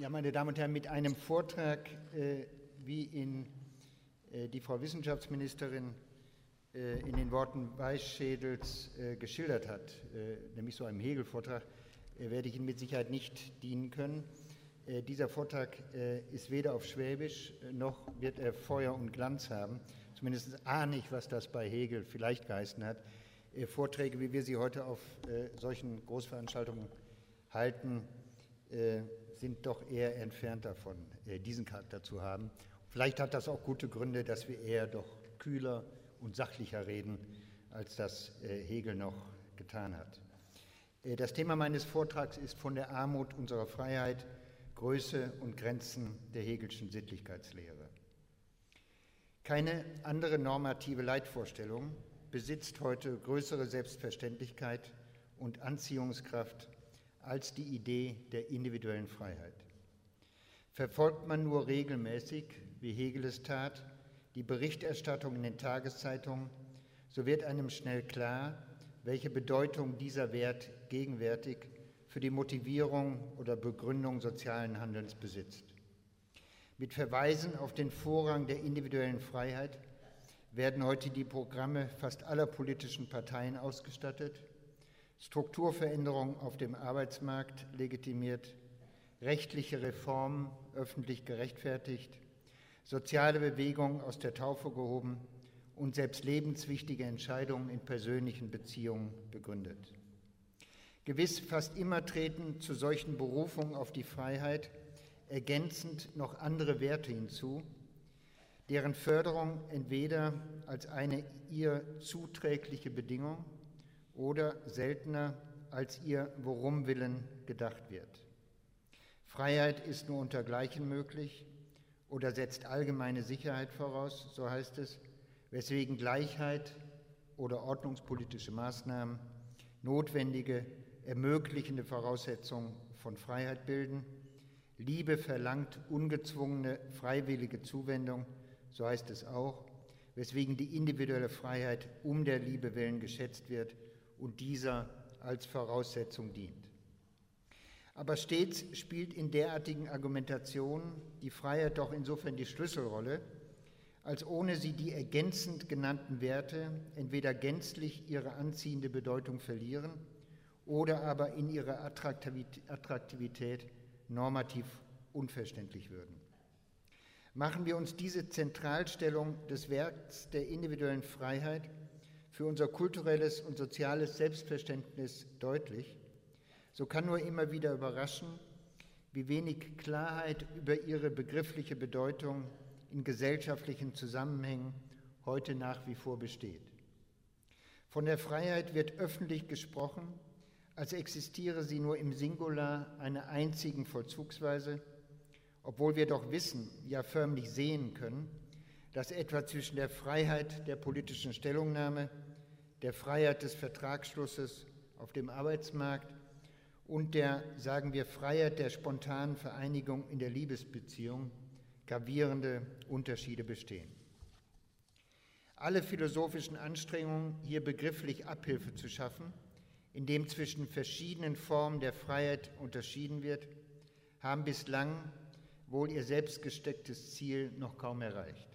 Ja, meine Damen und Herren, mit einem Vortrag, äh, wie ihn äh, die Frau Wissenschaftsministerin äh, in den Worten Weißschädels äh, geschildert hat, äh, nämlich so einem Hegel-Vortrag, äh, werde ich Ihnen mit Sicherheit nicht dienen können. dieser Vortrag ist weder auf Schwäbisch noch wird er Feuer und Glanz haben. Zumindest ahne ich, was das bei Hegel vielleicht geheißen hat. Vorträge, wie wir sie heute auf solchen Großveranstaltungen halten, sind doch eher entfernt davon, äh, diesen Charakter zu haben. Vielleicht hat das auch gute Gründe, dass wir eher doch kühler und sachlicher reden, als das äh, Hegel noch getan hat. Äh, das Thema meines Vortrags ist von der Armut unserer Freiheit, Größe und Grenzen der Hegelschen Sittlichkeitslehre. Keine andere normative Leitvorstellung besitzt heute größere Selbstverständlichkeit und Anziehungskraft als die Idee der individuellen Freiheit. Verfolgt man nur regelmäßig, wie Hegel es tat, die Berichterstattung in den Tageszeitungen, so wird einem schnell klar, welche Bedeutung dieser Wert gegenwärtig für die Motivierung oder Begründung sozialen Handelns besitzt. Mit Verweisen auf den Vorrang der individuellen Freiheit werden heute die Programme fast aller politischen Parteien ausgestattet Strukturveränderungen auf dem Arbeitsmarkt legitimiert, rechtliche Reformen öffentlich gerechtfertigt, soziale Bewegungen aus der Taufe gehoben und selbst lebenswichtige Entscheidungen in persönlichen Beziehungen begründet. Gewiss fast immer treten zu solchen Berufungen auf die Freiheit ergänzend noch andere Werte hinzu, deren Förderung entweder als eine ihr zuträgliche Bedingung oder seltener als ihr Worum willen gedacht wird. Freiheit ist nur unter Gleichen möglich oder setzt allgemeine Sicherheit voraus, so heißt es, weswegen Gleichheit oder ordnungspolitische Maßnahmen notwendige, ermöglichende Voraussetzungen von Freiheit bilden. Liebe verlangt ungezwungene, freiwillige Zuwendung, so heißt es auch, weswegen die individuelle Freiheit um der Liebe willen geschätzt wird und dieser als Voraussetzung dient. Aber stets spielt in derartigen Argumentationen die Freiheit doch insofern die Schlüsselrolle, als ohne sie die ergänzend genannten Werte entweder gänzlich ihre anziehende Bedeutung verlieren oder aber in ihrer Attraktivität normativ unverständlich würden. Machen wir uns diese Zentralstellung des Werks der individuellen Freiheit für unser kulturelles und soziales Selbstverständnis deutlich, so kann nur immer wieder überraschen, wie wenig Klarheit über ihre begriffliche Bedeutung in gesellschaftlichen Zusammenhängen heute nach wie vor besteht. Von der Freiheit wird öffentlich gesprochen, als existiere sie nur im Singular einer einzigen Vollzugsweise, obwohl wir doch wissen, ja förmlich sehen können, dass etwa zwischen der Freiheit der politischen Stellungnahme der Freiheit des Vertragsschlusses auf dem Arbeitsmarkt und der, sagen wir, Freiheit der spontanen Vereinigung in der Liebesbeziehung gravierende Unterschiede bestehen. Alle philosophischen Anstrengungen, hier begrifflich Abhilfe zu schaffen, indem zwischen verschiedenen Formen der Freiheit unterschieden wird, haben bislang wohl ihr selbst gestecktes Ziel noch kaum erreicht.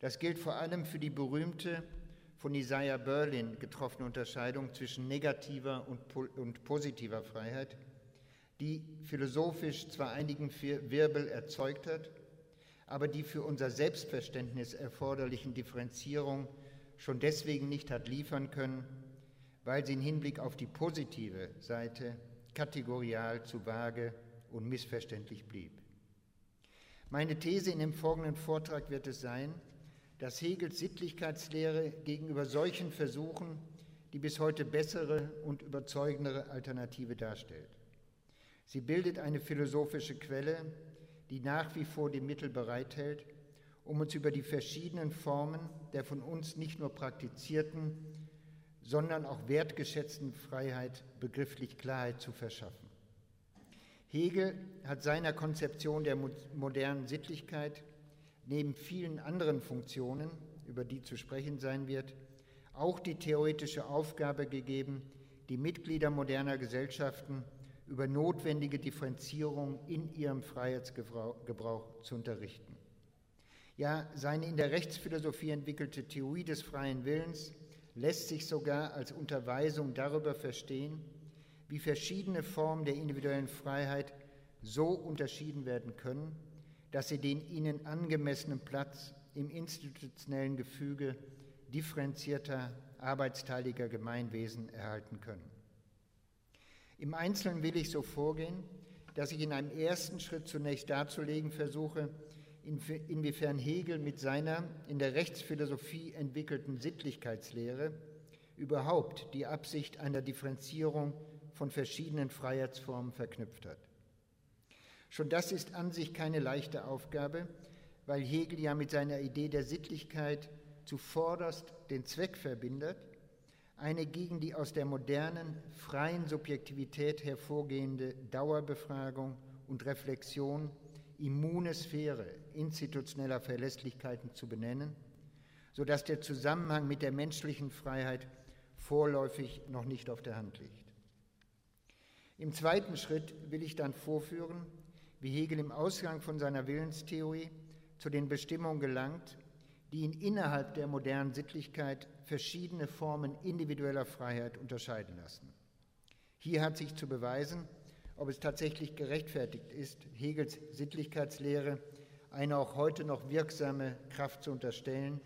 Das gilt vor allem für die berühmte von Isaiah Berlin getroffene Unterscheidung zwischen negativer und, und positiver Freiheit, die philosophisch zwar einigen Wirbel erzeugt hat, aber die für unser Selbstverständnis erforderlichen Differenzierung schon deswegen nicht hat liefern können, weil sie im Hinblick auf die positive Seite kategorial zu vage und missverständlich blieb. Meine These in dem folgenden Vortrag wird es sein, dass Hegels Sittlichkeitslehre gegenüber solchen Versuchen die bis heute bessere und überzeugendere Alternative darstellt. Sie bildet eine philosophische Quelle, die nach wie vor die Mittel bereithält, um uns über die verschiedenen Formen der von uns nicht nur praktizierten, sondern auch wertgeschätzten Freiheit begrifflich Klarheit zu verschaffen. Hegel hat seiner Konzeption der modernen Sittlichkeit neben vielen anderen Funktionen, über die zu sprechen sein wird, auch die theoretische Aufgabe gegeben, die Mitglieder moderner Gesellschaften über notwendige Differenzierung in ihrem Freiheitsgebrauch zu unterrichten. Ja, seine in der Rechtsphilosophie entwickelte Theorie des freien Willens lässt sich sogar als Unterweisung darüber verstehen, wie verschiedene Formen der individuellen Freiheit so unterschieden werden können, dass sie den ihnen angemessenen Platz im institutionellen Gefüge differenzierter, arbeitsteiliger Gemeinwesen erhalten können. Im Einzelnen will ich so vorgehen, dass ich in einem ersten Schritt zunächst darzulegen versuche, inwiefern Hegel mit seiner in der Rechtsphilosophie entwickelten Sittlichkeitslehre überhaupt die Absicht einer Differenzierung von verschiedenen Freiheitsformen verknüpft hat. Schon das ist an sich keine leichte Aufgabe, weil Hegel ja mit seiner Idee der Sittlichkeit zuvorderst den Zweck verbindet, eine gegen die aus der modernen, freien Subjektivität hervorgehende Dauerbefragung und Reflexion immune Sphäre institutioneller Verlässlichkeiten zu benennen, sodass der Zusammenhang mit der menschlichen Freiheit vorläufig noch nicht auf der Hand liegt. Im zweiten Schritt will ich dann vorführen, wie Hegel im Ausgang von seiner Willenstheorie zu den Bestimmungen gelangt, die ihn innerhalb der modernen Sittlichkeit verschiedene Formen individueller Freiheit unterscheiden lassen. Hier hat sich zu beweisen, ob es tatsächlich gerechtfertigt ist, Hegels Sittlichkeitslehre eine auch heute noch wirksame Kraft zu unterstellen,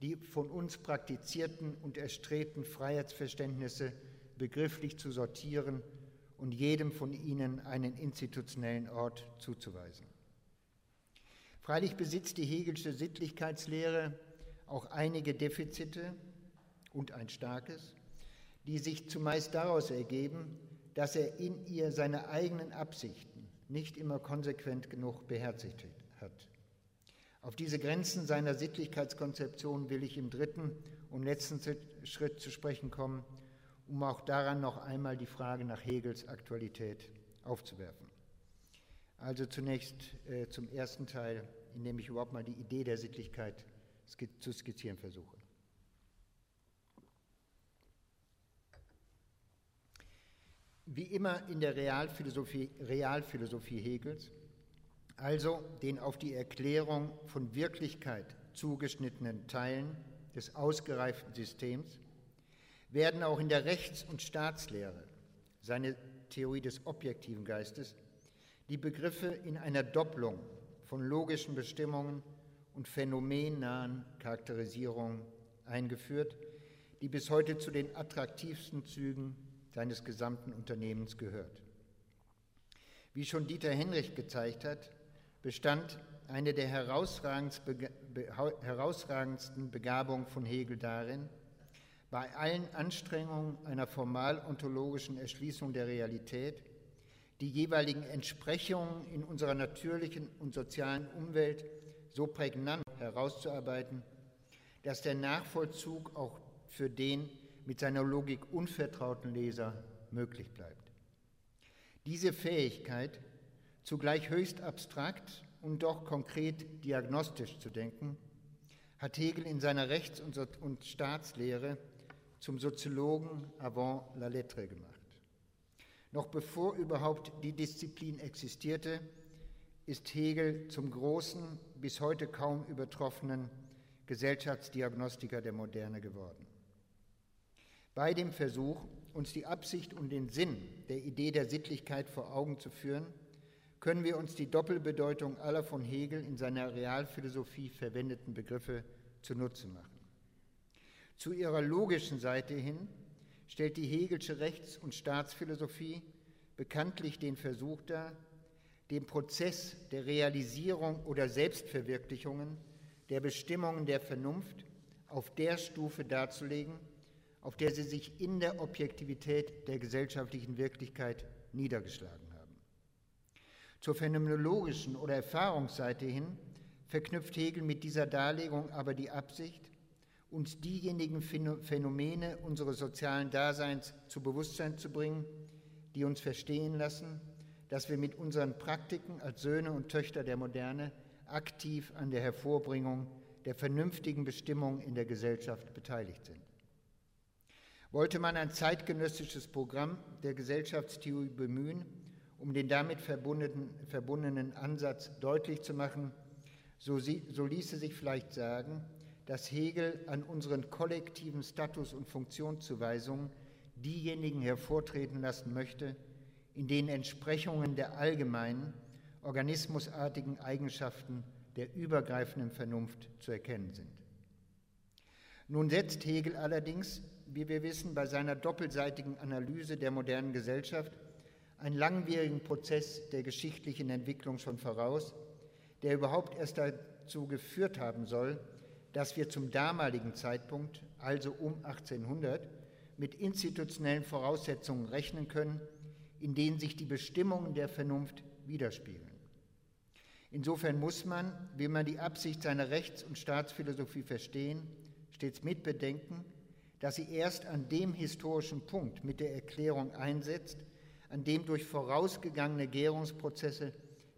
die von uns praktizierten und erstrebten Freiheitsverständnisse begrifflich zu sortieren und jedem von ihnen einen institutionellen Ort zuzuweisen. Freilich besitzt die Hegelsche Sittlichkeitslehre auch einige Defizite und ein starkes, die sich zumeist daraus ergeben, dass er in ihr seine eigenen Absichten nicht immer konsequent genug beherzigt hat. Auf diese Grenzen seiner Sittlichkeitskonzeption will ich im dritten und letzten Schritt zu sprechen kommen um auch daran noch einmal die Frage nach Hegels Aktualität aufzuwerfen. Also zunächst äh, zum ersten Teil, in dem ich überhaupt mal die Idee der Sittlichkeit zu skizzieren versuche. Wie immer in der Realphilosophie, Realphilosophie Hegels, also den auf die Erklärung von Wirklichkeit zugeschnittenen Teilen des ausgereiften Systems, werden auch in der Rechts- und Staatslehre, seine Theorie des objektiven Geistes, die Begriffe in einer Doppelung von logischen Bestimmungen und phänomennahen Charakterisierungen eingeführt, die bis heute zu den attraktivsten Zügen seines gesamten Unternehmens gehört. Wie schon Dieter Henrich gezeigt hat, bestand eine der herausragendsten Begabungen von Hegel darin, bei allen Anstrengungen einer formal-ontologischen Erschließung der Realität die jeweiligen Entsprechungen in unserer natürlichen und sozialen Umwelt so prägnant herauszuarbeiten, dass der Nachvollzug auch für den mit seiner Logik unvertrauten Leser möglich bleibt. Diese Fähigkeit, zugleich höchst abstrakt und doch konkret diagnostisch zu denken, hat Hegel in seiner Rechts- und Staatslehre zum Soziologen avant la lettre gemacht. Noch bevor überhaupt die Disziplin existierte, ist Hegel zum großen, bis heute kaum übertroffenen Gesellschaftsdiagnostiker der Moderne geworden. Bei dem Versuch, uns die Absicht und den Sinn der Idee der Sittlichkeit vor Augen zu führen, können wir uns die Doppelbedeutung aller von Hegel in seiner Realphilosophie verwendeten Begriffe zunutze machen. Zu ihrer logischen Seite hin stellt die Hegelsche Rechts- und Staatsphilosophie bekanntlich den Versuch dar, den Prozess der Realisierung oder Selbstverwirklichungen der Bestimmungen der Vernunft auf der Stufe darzulegen, auf der sie sich in der Objektivität der gesellschaftlichen Wirklichkeit niedergeschlagen haben. Zur phänomenologischen oder Erfahrungsseite hin verknüpft Hegel mit dieser Darlegung aber die Absicht, uns diejenigen Phänomene unseres sozialen Daseins zu Bewusstsein zu bringen, die uns verstehen lassen, dass wir mit unseren Praktiken als Söhne und Töchter der Moderne aktiv an der Hervorbringung der vernünftigen Bestimmung in der Gesellschaft beteiligt sind. Wollte man ein zeitgenössisches Programm der Gesellschaftstheorie bemühen, um den damit verbundenen, verbundenen Ansatz deutlich zu machen, so, so ließe sich vielleicht sagen, dass Hegel an unseren kollektiven Status- und Funktionszuweisungen diejenigen hervortreten lassen möchte, in denen Entsprechungen der allgemeinen, organismusartigen Eigenschaften der übergreifenden Vernunft zu erkennen sind. Nun setzt Hegel allerdings, wie wir wissen, bei seiner doppelseitigen Analyse der modernen Gesellschaft einen langwierigen Prozess der geschichtlichen Entwicklung schon voraus, der überhaupt erst dazu geführt haben soll, dass wir zum damaligen Zeitpunkt, also um 1800, mit institutionellen Voraussetzungen rechnen können, in denen sich die Bestimmungen der Vernunft widerspiegeln. Insofern muss man, will man die Absicht seiner Rechts- und Staatsphilosophie verstehen, stets mitbedenken, dass sie erst an dem historischen Punkt mit der Erklärung einsetzt, an dem durch vorausgegangene Gärungsprozesse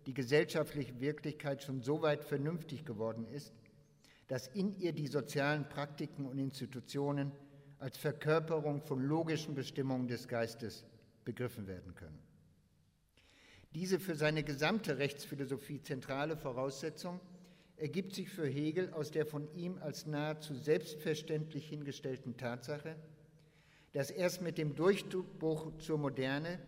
die gesellschaftliche Wirklichkeit schon so weit vernünftig geworden ist, dass in ihr die sozialen Praktiken und Institutionen als Verkörperung von logischen Bestimmungen des Geistes begriffen werden können. Diese für seine gesamte Rechtsphilosophie zentrale Voraussetzung ergibt sich für Hegel aus der von ihm als nahezu selbstverständlich hingestellten Tatsache, dass erst mit dem Durchbruch zur Moderne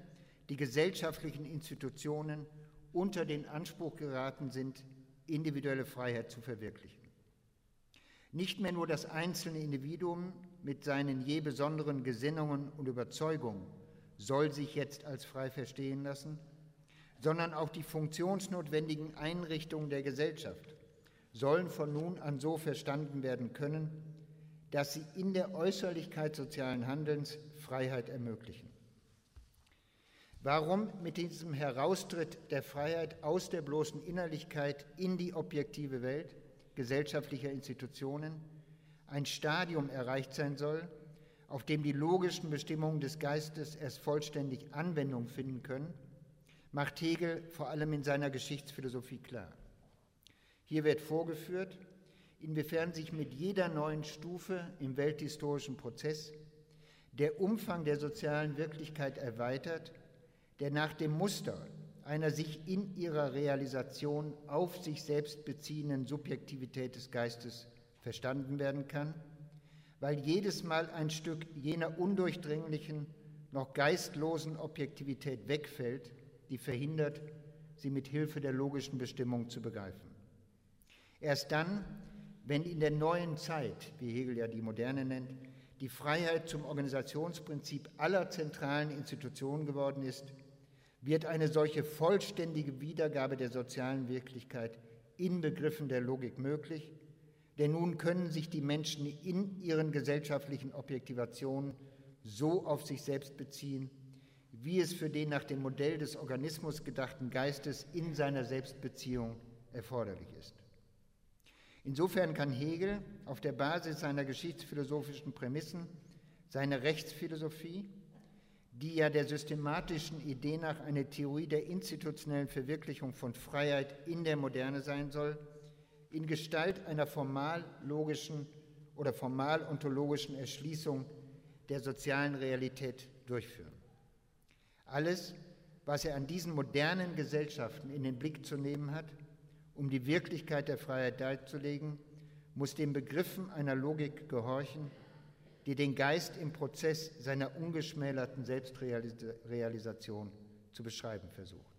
die gesellschaftlichen Institutionen unter den Anspruch geraten sind, individuelle Freiheit zu verwirklichen. Nicht mehr nur das einzelne Individuum mit seinen je besonderen Gesinnungen und Überzeugungen soll sich jetzt als frei verstehen lassen, sondern auch die funktionsnotwendigen Einrichtungen der Gesellschaft sollen von nun an so verstanden werden können, dass sie in der Äußerlichkeit sozialen Handelns Freiheit ermöglichen. Warum mit diesem Heraustritt der Freiheit aus der bloßen Innerlichkeit in die objektive Welt gesellschaftlicher Institutionen ein Stadium erreicht sein soll, auf dem die logischen Bestimmungen des Geistes erst vollständig Anwendung finden können, macht Hegel vor allem in seiner Geschichtsphilosophie klar. Hier wird vorgeführt, inwiefern sich mit jeder neuen Stufe im welthistorischen Prozess der Umfang der sozialen Wirklichkeit erweitert, der nach dem Muster einer sich in ihrer Realisation auf sich selbst beziehenden Subjektivität des Geistes verstanden werden kann, weil jedes Mal ein Stück jener undurchdringlichen, noch geistlosen Objektivität wegfällt, die verhindert, sie mit Hilfe der logischen Bestimmung zu begreifen. Erst dann, wenn in der neuen Zeit, wie Hegel ja die Moderne nennt, die Freiheit zum Organisationsprinzip aller zentralen Institutionen geworden ist, wird eine solche vollständige Wiedergabe der sozialen Wirklichkeit in Begriffen der Logik möglich, denn nun können sich die Menschen in ihren gesellschaftlichen Objektivationen so auf sich selbst beziehen, wie es für den nach dem Modell des Organismus gedachten Geistes in seiner Selbstbeziehung erforderlich ist. Insofern kann Hegel auf der Basis seiner geschichtsphilosophischen Prämissen seine Rechtsphilosophie, die ja der systematischen Idee nach eine Theorie der institutionellen Verwirklichung von Freiheit in der Moderne sein soll, in Gestalt einer formal logischen oder formal ontologischen Erschließung der sozialen Realität durchführen. Alles, was er an diesen modernen Gesellschaften in den Blick zu nehmen hat, um die Wirklichkeit der Freiheit darzulegen, muss den Begriffen einer Logik gehorchen, die den Geist im Prozess seiner ungeschmälerten Selbstrealisation zu beschreiben versucht.